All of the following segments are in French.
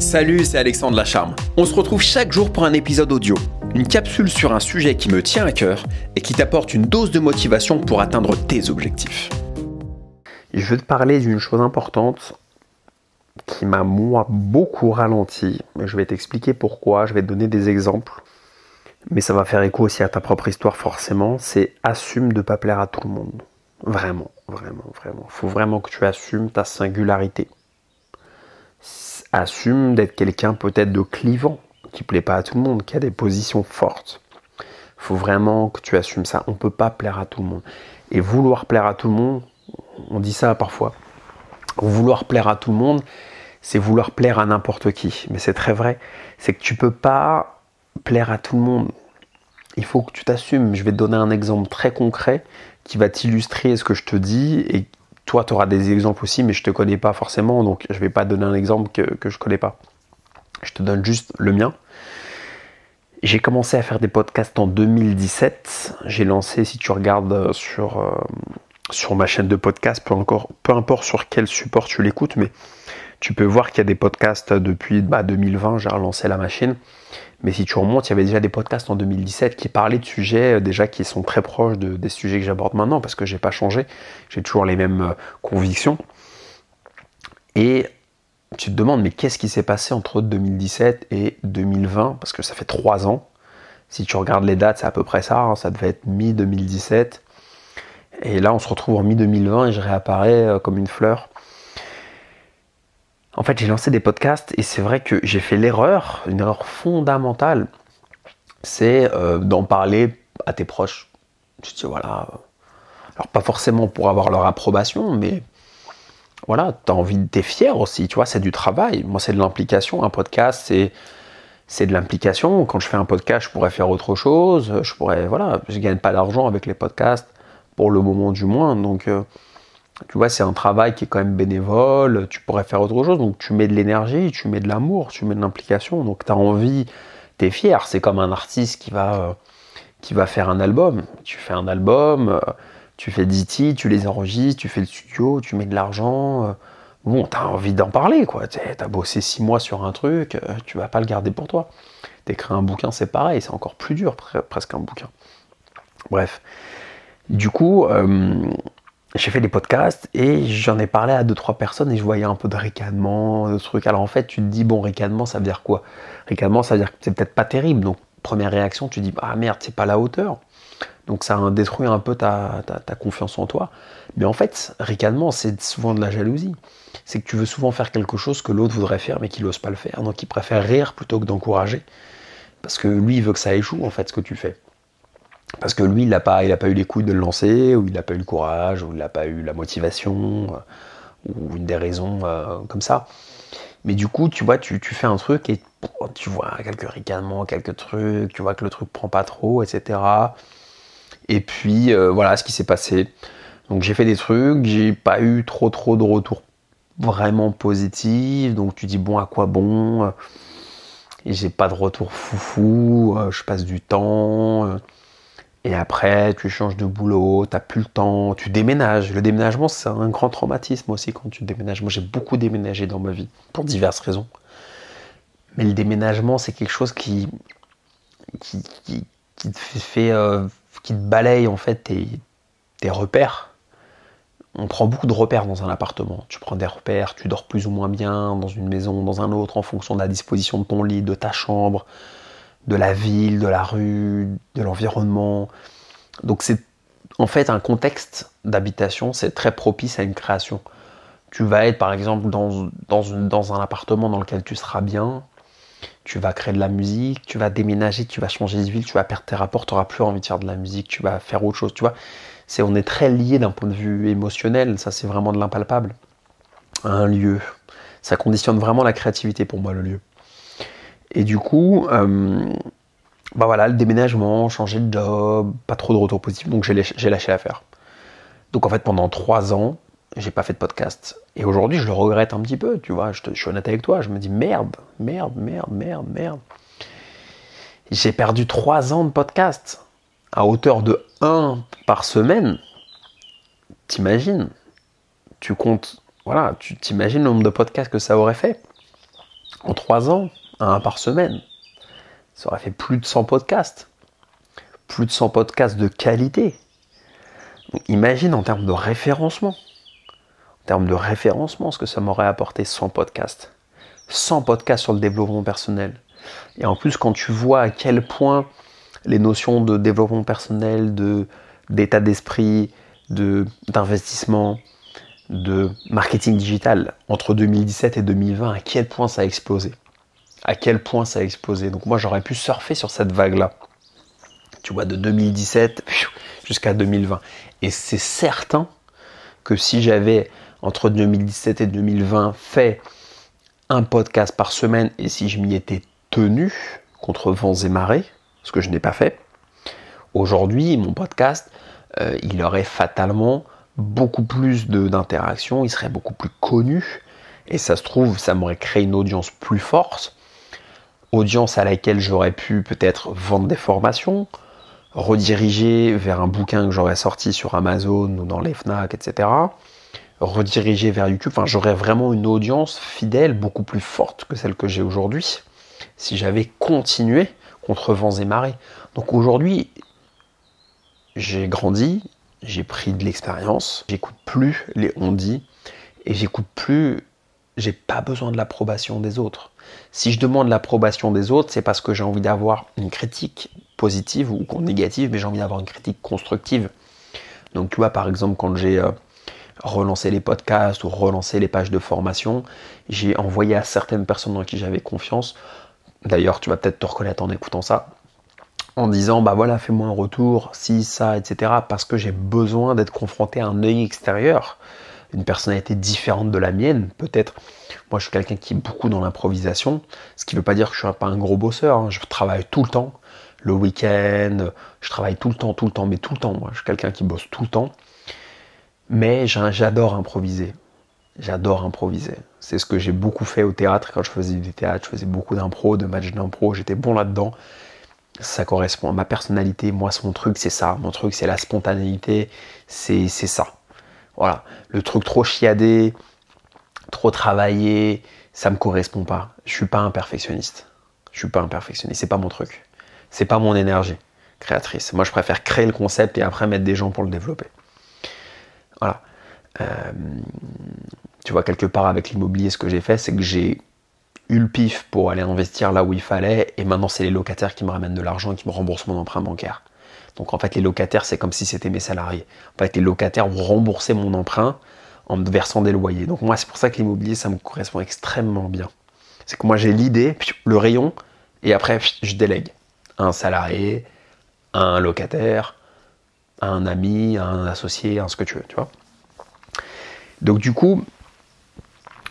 Salut, c'est Alexandre Lacharme. On se retrouve chaque jour pour un épisode audio, une capsule sur un sujet qui me tient à cœur et qui t'apporte une dose de motivation pour atteindre tes objectifs. Je veux te parler d'une chose importante qui m'a moi beaucoup ralenti. Je vais t'expliquer pourquoi, je vais te donner des exemples. Mais ça va faire écho aussi à ta propre histoire forcément. C'est assume de pas plaire à tout le monde. Vraiment, vraiment, vraiment. Il faut vraiment que tu assumes ta singularité assume d'être quelqu'un peut-être de clivant, qui plaît pas à tout le monde, qui a des positions fortes. Faut vraiment que tu assumes ça. On peut pas plaire à tout le monde. Et vouloir plaire à tout le monde, on dit ça parfois. Vouloir plaire à tout le monde, c'est vouloir plaire à n'importe qui. Mais c'est très vrai. C'est que tu peux pas plaire à tout le monde. Il faut que tu t'assumes. Je vais te donner un exemple très concret qui va t'illustrer ce que je te dis et toi, tu auras des exemples aussi, mais je ne te connais pas forcément, donc je ne vais pas donner un exemple que, je ne connais pas. Je te donne juste le mien. J'ai commencé à faire des podcasts en 2017. J'ai lancé, si tu regardes sur, euh, sur ma chaîne de podcast, peu, peu importe sur quel support tu l'écoutes, mais tu peux voir qu'il y a des podcasts depuis 2020, bah, j'ai relancé la machine. Mais si tu remontes, il y avait déjà des podcasts en 2017 qui parlaient de sujets euh, déjà qui sont très proches des sujets que j'aborde maintenant parce que j'ai pas changé, j'ai toujours les mêmes euh, convictions. Et tu te demandes, mais qu'est-ce qui s'est passé entre 2017 et 2020 Parce que ça fait trois ans. Si tu regardes les dates, c'est à peu près ça. Hein, ça devait être mi-2017. Et là, on se retrouve en mi-2020 et je réapparais euh, comme une fleur en fait, j'ai lancé des podcasts et c'est vrai que j'ai fait l'erreur, une erreur fondamentale, c'est euh, d'en parler à tes proches. Tu te dis, voilà, alors pas forcément pour avoir leur approbation, mais voilà, tu as envie de t'es fier aussi, tu vois, c'est du travail. Moi, c'est de l'implication. Un podcast, c'est c'est de l'implication. Quand je fais un podcast, je pourrais faire autre chose. Je pourrais, voilà, je gagne pas d'argent avec les podcasts pour le moment du moins. Donc, euh, tu vois, c'est un travail qui est quand même bénévole, tu pourrais faire autre chose, donc tu mets de l'énergie, tu mets de l'amour, tu mets de l'implication, donc tu as envie, tu es fier, c'est comme un artiste qui va, euh, qui va faire un album. Tu fais un album, euh, tu fais 10 titres, tu les enregistres, tu fais le studio, tu mets de l'argent, euh, bon, tu as envie d'en parler, quoi. Tu as bossé 6 mois sur un truc, tu vas pas le garder pour toi. T'écris un bouquin, c'est pareil, c'est encore plus dur, presque un bouquin. Bref. Du coup, j'ai fait des podcasts et j'en ai parlé à deux trois personnes et je voyais un peu de ricanement, de trucs. Alors en fait, tu te dis bon, ricanement, ça veut dire quoi? Ricanement, ça veut dire que c'est peut-être pas terrible. Donc première réaction, tu te dis ah merde, c'est pas la hauteur. Donc ça détruit un peu ta, ta, confiance en toi. Mais en fait, ricanement, c'est souvent de la jalousie. C'est que tu veux souvent faire quelque chose que l'autre voudrait faire mais qu'il n'ose pas le faire. Donc il préfère rire plutôt que d'encourager. Parce que lui, il veut que ça échoue en fait ce que tu fais. Parce que lui, il n'a pas, pas eu les couilles de le lancer, ou il n'a pas eu le courage, ou il n'a pas eu la motivation, euh, ou une des raisons euh, comme ça. Mais du coup, tu vois, tu, fais un truc et tu vois quelques ricanements, quelques trucs, tu vois que le truc prend pas trop, etc. Et puis, euh, voilà ce qui s'est passé. Donc j'ai fait des trucs, j'ai pas eu trop trop de retours vraiment positifs, donc tu dis bon à quoi bon? Et j'ai pas de retour foufou, je passe du temps, et après, tu changes de boulot, tu n'as plus le temps, tu déménages. Le déménagement, c'est un grand traumatisme aussi quand tu déménages. Moi, j'ai beaucoup déménagé dans ma vie, pour diverses raisons. Mais le déménagement, c'est quelque chose qui, qui, te fait, euh, qui te balaye en fait tes, tes repères. On prend beaucoup de repères dans un appartement. Tu prends des repères, tu dors plus ou moins bien dans une maison, dans un autre, en fonction de la disposition de ton lit, de ta chambre, de la ville, de la rue, de l'environnement. Donc c'est en fait un contexte d'habitation, c'est très propice à une création. Tu vas être par exemple dans, un appartement dans lequel tu seras bien, tu vas créer de la musique, tu vas déménager, tu vas changer de ville, tu vas perdre tes rapports, tu n'auras plus envie de faire de la musique, tu vas faire autre chose, tu vois. On est très lié d'un point de vue émotionnel, ça c'est vraiment de l'impalpable. Un lieu, ça conditionne vraiment la créativité pour moi le lieu. Et du coup, euh, bah voilà, le déménagement, changer de job, pas trop de retour positif, donc j'ai lâché l'affaire. Donc en fait, pendant trois ans, j'ai pas fait de podcast. Et aujourd'hui, je le regrette un petit peu, tu vois, je, suis honnête avec toi, je me dis merde, merde, merde, merde, merde. J'ai perdu trois ans de podcast à hauteur de 1 par semaine. T'imagines? Tu comptes, voilà, tu t'imagines le nombre de podcasts que ça aurait fait En trois ans, un par semaine, ça aurait fait plus de 100 podcasts. Plus de 100 podcasts de qualité. imagine en termes de référencement. En termes de référencement, ce que ça m'aurait apporté 100 podcasts. 100 podcasts sur le développement personnel. Et en plus, quand tu vois à quel point les notions de développement personnel, de, d'état d'esprit, de, d'investissement, de marketing digital entre 2017 et 2020, à quel point ça a explosé. À quel point ça a explosé. Donc moi, j'aurais pu surfer sur cette vague-là. Tu vois, de 2017 jusqu'à 2020. Et c'est certain que si j'avais, entre 2017 et 2020, fait un podcast par semaine et si je m'y étais tenu contre vents et marées, ce que je n'ai pas fait, aujourd'hui, mon podcast, euh, il aurait fatalement beaucoup plus d'interactions, il serait beaucoup plus connu, et ça se trouve, ça m'aurait créé une audience plus forte, audience à laquelle j'aurais pu peut-être vendre des formations, rediriger vers un bouquin que j'aurais sorti sur Amazon ou dans les FNAC, etc. Rediriger vers YouTube, enfin j'aurais vraiment une audience fidèle, beaucoup plus forte que celle que j'ai aujourd'hui, si j'avais continué contre vents et marées. Donc aujourd'hui, j'ai grandi, j'ai pris de l'expérience, j'écoute plus les on dit et j'écoute plus, j'ai pas besoin de l'approbation des autres. Si je demande l'approbation des autres, c'est parce que j'ai envie d'avoir une critique positive ou négative, mais j'ai envie d'avoir une critique constructive. Donc tu vois, par exemple, quand j'ai euh, relancé les podcasts ou relancé les pages de formation, j'ai envoyé à certaines personnes dans qui j'avais confiance. D'ailleurs, tu vas peut-être te reconnaître en écoutant ça en disant bah voilà fais-moi un retour, si, ça, etc. parce que j'ai besoin d'être confronté à un œil extérieur, une personnalité différente de la mienne, peut-être. Moi je suis quelqu'un qui est beaucoup dans l'improvisation, ce qui ne veut pas dire que je suis pas un gros bosseur, hein. je travaille tout le temps, le week-end, je travaille tout le temps, tout le temps, mais tout le temps, moi je suis quelqu'un qui bosse tout le temps, mais j'adore improviser. J'adore improviser. C'est ce que j'ai beaucoup fait au théâtre quand je faisais du théâtre. Je faisais beaucoup d'impro, de matchs d'impro. J'étais bon là-dedans ça correspond à ma personnalité. Moi, mon truc, c'est ça. Mon truc, c'est la spontanéité. C'est ça. Voilà. Le truc trop chiadé, trop travaillé, ça me correspond pas. Je suis pas un perfectionniste. Je suis pas un perfectionniste. C'est pas mon truc. C'est pas mon énergie créatrice. Moi, je préfère créer le concept et après mettre des gens pour le développer. Voilà. Euh, tu vois, quelque part avec l'immobilier, ce que j'ai fait, c'est que j'ai eu le pif pour aller investir là où il fallait, et maintenant c'est les locataires qui me ramènent de l'argent et qui me remboursent mon emprunt bancaire. Donc en fait les locataires c'est comme si c'était mes salariés. En fait les locataires ont remboursé mon emprunt en me versant des loyers. Donc moi c'est pour ça que l'immobilier ça me correspond extrêmement bien. C'est que moi j'ai l'idée, le rayon, et après je délègue. Un salarié, un locataire, un ami, un associé, un ce que tu veux, tu vois. Donc du coup,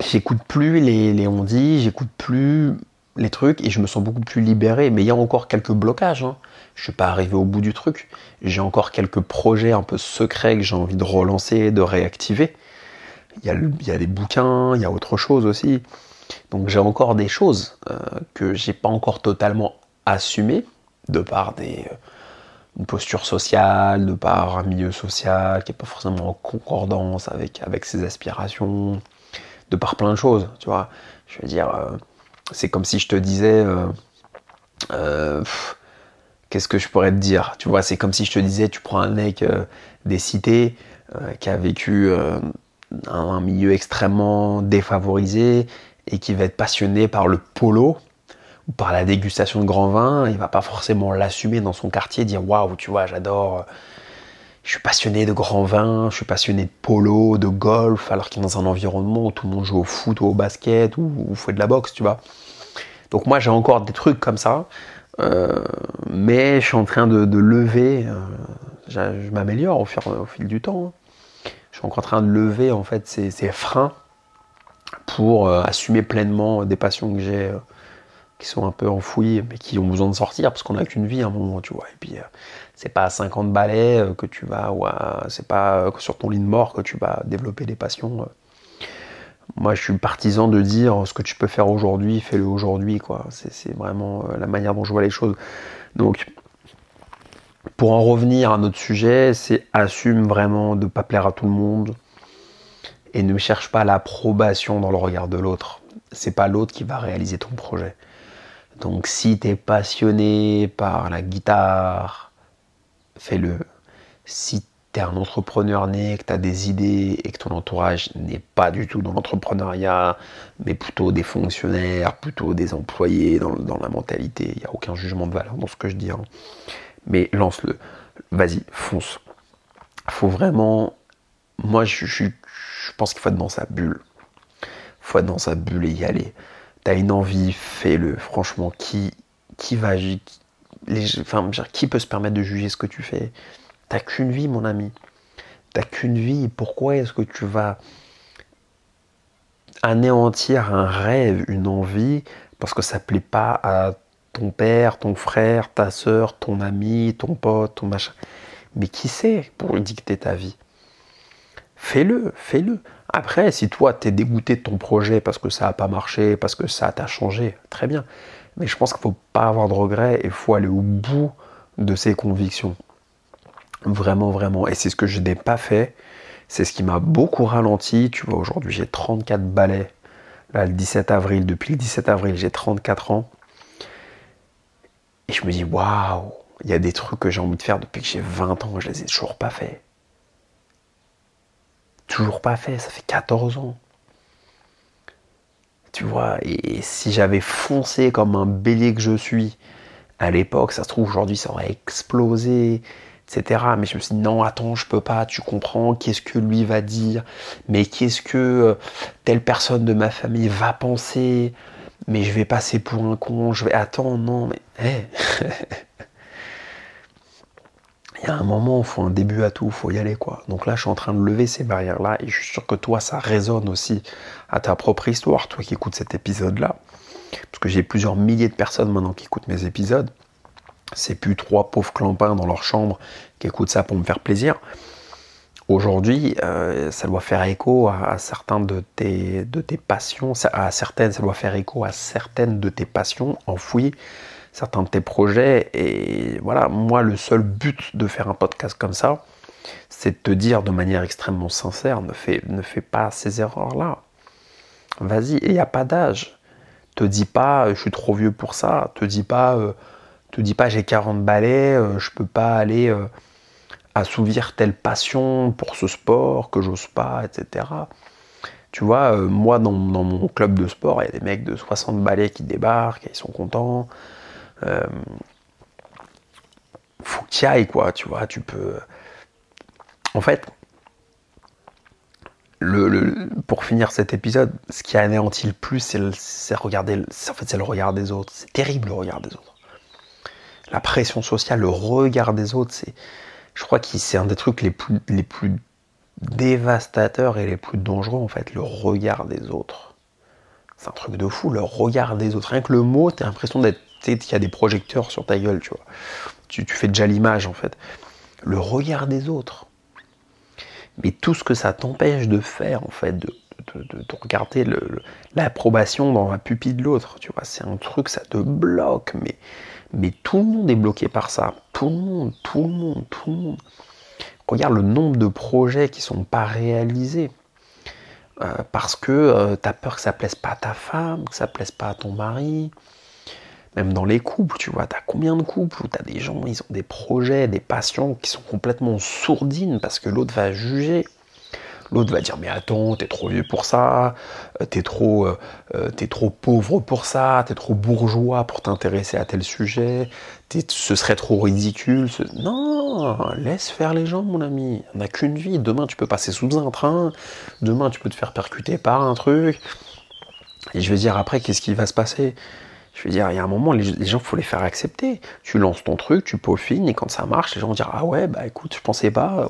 j'écoute plus les, les on dit, j'écoute plus les trucs et je me sens beaucoup plus libéré. Mais il y a encore quelques blocages. Hein. Je suis pas arrivé au bout du truc. J'ai encore quelques projets un peu secrets que j'ai envie de relancer, de réactiver. Il y, a y a des bouquins, il y a autre chose aussi. Donc j'ai encore des choses euh, que j'ai pas encore totalement assumées de par des, euh, une posture sociale, de par un milieu social qui n'est pas forcément en concordance avec, avec ses aspirations, de par plein de choses, tu vois. Je veux dire, euh, c'est comme si je te disais, euh, euh, qu'est-ce que je pourrais te dire Tu vois, c'est comme si je te disais, tu prends un mec des cités qui a vécu un, milieu extrêmement défavorisé et qui va être passionné par le polo ou par la dégustation de grands vins, il va pas forcément l'assumer dans son quartier, dire waouh, tu vois, j'adore je suis passionné de grands vins, je suis passionné de polo, de golf, alors qu'il est dans un environnement où tout le monde joue au foot ou au basket ou, ou fait de la boxe, tu vois. Donc moi j'ai encore des trucs comme ça, euh, mais je suis en train de, lever, euh, je, m'améliore au, au, fil du temps. Hein. Je suis encore en train de lever en fait ces, freins pour euh, assumer pleinement des passions que j'ai qui sont un peu enfouies mais qui ont besoin de sortir parce qu'on n'a qu'une vie à un moment, tu vois. Et puis c'est pas à 50 balais euh, que tu vas, ou c'est pas euh, sur ton lit de mort que tu vas développer des passions. Euh. Moi, je suis partisan de dire ce que tu peux faire aujourd'hui, fais-le aujourd'hui, quoi. C'est vraiment la manière dont je vois les choses. Donc, pour en revenir à notre sujet, c'est assume vraiment de ne pas plaire à tout le monde et ne cherche pas l'approbation dans le regard de l'autre. c'est pas l'autre qui va réaliser ton projet. Donc si tu es passionné par la guitare, fais-le. Si tu es un entrepreneur né, que tu as des idées et que ton entourage n'est pas du tout dans l'entrepreneuriat, mais plutôt des fonctionnaires, plutôt des employés dans, la mentalité, il n'y a aucun jugement de valeur dans ce que je dis. Hein. Mais lance-le. Vas-y, fonce. Faut vraiment. Moi, je, je pense qu'il faut être dans sa bulle. faut être dans sa bulle et y aller t'as une envie, fais-le. Franchement, qui, qui va, les, enfin, qui peut se permettre de juger ce que tu fais? T'as qu'une vie, mon ami. T'as qu'une vie. Pourquoi est-ce que tu vas anéantir un rêve, une envie, parce que ça plaît pas à ton père, ton frère, ta soeur, ton ami, ton pote, ton machin? Mais qui sait pour dicter ta vie? Fais-le, fais-le. Après, si toi, tu es dégoûté de ton projet parce que ça n'a pas marché, parce que ça t'a changé, très bien. Mais je pense qu'il ne faut pas avoir de regrets et il faut aller au bout de ses convictions. Vraiment, vraiment. Et c'est ce que je n'ai pas fait. C'est ce qui m'a beaucoup ralenti. Tu vois, aujourd'hui, j'ai 34 balais. Là, le 17 avril, depuis le 17 avril, j'ai 34 ans. Et je me dis, waouh, il y a des trucs que j'ai envie de faire depuis que j'ai 20 ans, je les ai toujours pas fait. Toujours pas fait, ça fait 14 ans. Tu vois, et si j'avais foncé comme un bélier que je suis à l'époque, ça se trouve aujourd'hui ça aurait explosé, etc. Mais je me suis dit non, attends, je peux pas, tu comprends, qu'est-ce que lui va dire, mais qu'est-ce que euh, telle personne de ma famille va penser, mais je vais passer pour un con, je vais. Attends, non, mais. Hey. a un moment, faut un début à tout, faut y aller quoi. Donc là, je suis en train de lever ces barrières-là et je suis sûr que toi, ça résonne aussi à ta propre histoire, toi qui écoutes cet épisode-là. Parce que j'ai plusieurs milliers de personnes maintenant qui écoutent mes épisodes. C'est plus trois pauvres clampins dans leur chambre qui écoutent ça pour me faire plaisir. Aujourd'hui, euh, ça doit faire écho à, certains de tes, de tes passions, à certaines, ça doit faire écho à certaines de tes passions enfouies certains de tes projets. Et voilà, moi, le seul but de faire un podcast comme ça, c'est de te dire de manière extrêmement sincère, ne fais, ne fais pas ces erreurs-là. Vas-y, et il n'y a pas d'âge. Te dis pas, je suis trop vieux pour ça. Te dis pas, euh, te dis pas, j'ai 40 balais, euh, je peux pas aller euh, assouvir telle passion pour ce sport que j'ose pas, etc. Tu vois, moi, dans, dans, mon club de sport, il y a des mecs de 60 balais qui débarquent, et ils sont contents. Euh, faut que tu ailles, quoi, tu vois, tu peux... En fait, pour finir cet épisode, ce qui a anéanti le plus, c'est regarder, en fait, le regard des autres. C'est terrible le regard des autres. La pression sociale, le regard des autres, c'est, je crois que c'est un des trucs les plus, les plus dévastateurs et les plus dangereux en fait, le regard des autres. C'est un truc de fou, le regard des autres. Rien que le mot, t'as l'impression d'être qu'il y a des projecteurs sur ta gueule, tu vois. Tu, fais déjà l'image, en fait. Le regard des autres. Mais tout ce que ça t'empêche de faire, en fait, de, regarder l'approbation dans la pupille de l'autre, tu vois, c'est un truc, ça te bloque, mais, mais tout le monde est bloqué par ça. Tout le monde, tout le monde, tout le monde. Regarde le nombre de projets qui sont pas réalisés. Euh, parce que euh, tu as peur que ça plaise pas à ta femme, que ça plaise pas à ton mari, même dans les couples, tu vois, t'as combien de couples où t'as des gens, ils ont des projets, des passions qui sont complètement sourdines parce que l'autre va juger. L'autre va dire mais attends, t'es trop vieux pour ça, euh, t'es trop, euh, euh, es trop pauvre pour ça, t'es trop bourgeois pour t'intéresser à tel sujet, ce serait trop ridicule. Non, laisse faire les gens, mon ami. On n'a qu'une vie. Demain, tu peux passer sous un train. Demain, tu peux te faire percuter par un truc. Et je veux dire, après, qu'est-ce qui va se passer? Je veux dire, il y a un moment, les, gens, il faut les faire accepter. Tu lances ton truc, tu peaufines, et quand ça marche, les gens vont dire Ah ouais, bah écoute, je pensais pas,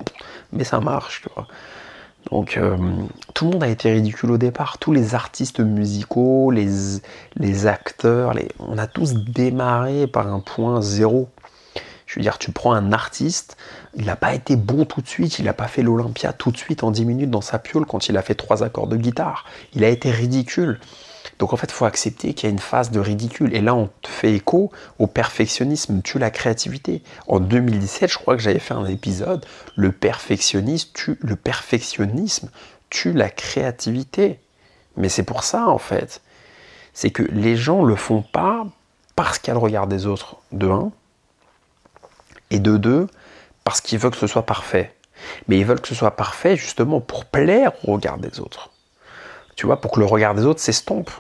mais ça marche. Donc, euh, tout le monde a été ridicule au départ. Tous les artistes musicaux, les, les acteurs, on a tous démarré par un point zéro. Je veux dire, tu prends un artiste, il n'a pas été bon tout de suite, il n'a pas fait l'Olympia tout de suite en 10 minutes dans sa piole quand il a fait trois accords de guitare. Il a été ridicule. Donc en fait, il faut accepter qu'il y a une phase de ridicule. Et là, on fait écho au perfectionnisme tue la créativité. En 2017, je crois que j'avais fait un épisode, le perfectionnisme tue, le perfectionnisme tue la créativité. Mais c'est pour ça, en fait. c'est que les gens le font pas parce qu'il y a le regard des autres, de un, et de deux, parce qu'ils veulent que ce soit parfait. Mais ils veulent que ce soit parfait justement pour plaire au regard des autres. Tu vois, pour que le regard des autres s'estompe.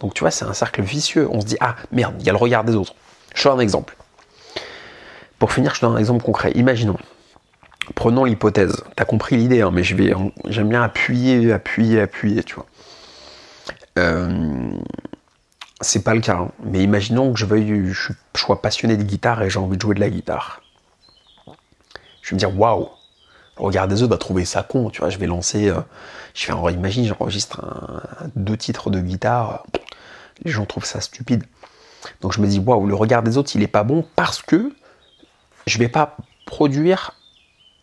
Donc tu vois, c'est un cercle vicieux. On se dit, ah merde, il y a le regard des autres. Je te donne un exemple. Pour finir, je te donne un exemple concret. Imaginons, prenons l'hypothèse. Tu as compris l'idée, hein, mais j'aime bien appuyer, appuyer, appuyer, tu vois. Euh, c'est pas le cas, hein. mais imaginons que je veuille, je, sois passionné de guitare et j'ai envie de jouer de la guitare. Je vais me dire, waouh, regard des autres va trouver ça con, tu vois. Je vais lancer, euh, je vais, imagine, j'enregistre deux titres de guitare, les gens trouvent ça stupide. Donc je me dis, waouh, le regard des autres, il est pas bon parce que je vais pas produire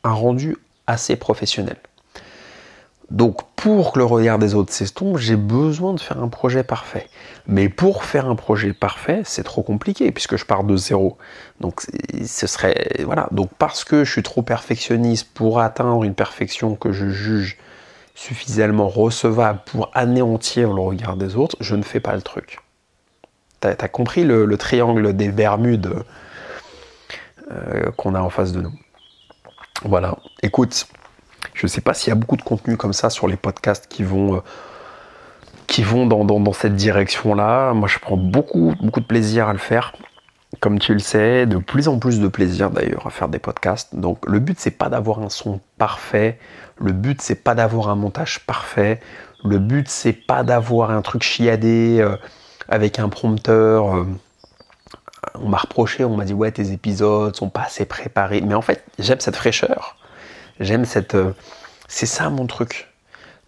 un rendu assez professionnel. Donc pour que le regard des autres s'estompe, j'ai besoin de faire un projet parfait. Mais pour faire un projet parfait, c'est trop compliqué puisque je pars de zéro. Donc ce serait voilà. Donc parce que je suis trop perfectionniste pour atteindre une perfection que je juge suffisamment recevable pour anéantir le regard des autres, je ne fais pas le truc. T'as as compris le, triangle des Bermudes euh, qu'on a en face de nous. Voilà. Écoute, je ne sais pas s'il y a beaucoup de contenu comme ça sur les podcasts qui vont, euh, qui vont dans, cette direction-là. Moi, je prends beaucoup, beaucoup de plaisir à le faire. Comme tu le sais, de plus en plus de plaisir d'ailleurs à faire des podcasts. Donc le but c'est pas d'avoir un son parfait, le but c'est pas d'avoir un montage parfait, le but c'est pas d'avoir un truc chiadé euh, avec un prompteur. Euh, on m'a reproché, on m'a dit ouais tes épisodes sont pas assez préparés. Mais en fait j'aime cette fraîcheur. J'aime cette. Euh, c'est ça mon truc.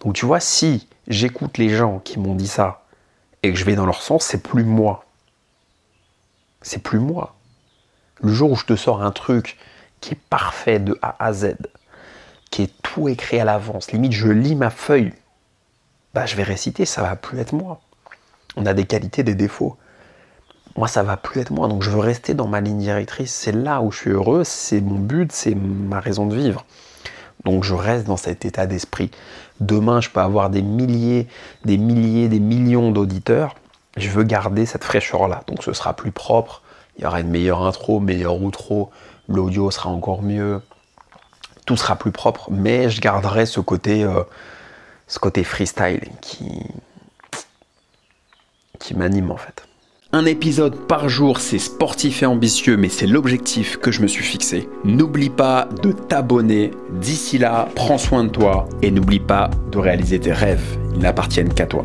Donc tu vois, si j'écoute les gens qui m'ont dit ça et que je vais dans leur sens, c'est plus moi. C'est plus moi. Le jour où je te sors un truc qui est parfait de A à Z, qui est tout écrit à l'avance, limite je lis ma feuille, bah je vais réciter, ça va plus être moi. On a des qualités, des défauts. Moi, ça va plus être moi, donc je veux rester dans ma ligne directrice. C'est là où je suis heureux, c'est mon but, c'est ma raison de vivre. Donc je reste dans cet état d'esprit. Demain, je peux avoir des milliers, des milliers, des millions d'auditeurs. Je veux garder cette fraîcheur-là. Donc ce sera plus propre. Il y aura une meilleure intro, meilleure outro. L'audio sera encore mieux. Tout sera plus propre. Mais je garderai ce côté, euh, ce côté freestyle qui m'anime en fait. Un épisode par jour, c'est sportif et ambitieux, mais c'est l'objectif que je me suis fixé. N'oublie pas de t'abonner. D'ici là, prends soin de toi et n'oublie pas de réaliser tes rêves. Ils n'appartiennent qu'à toi.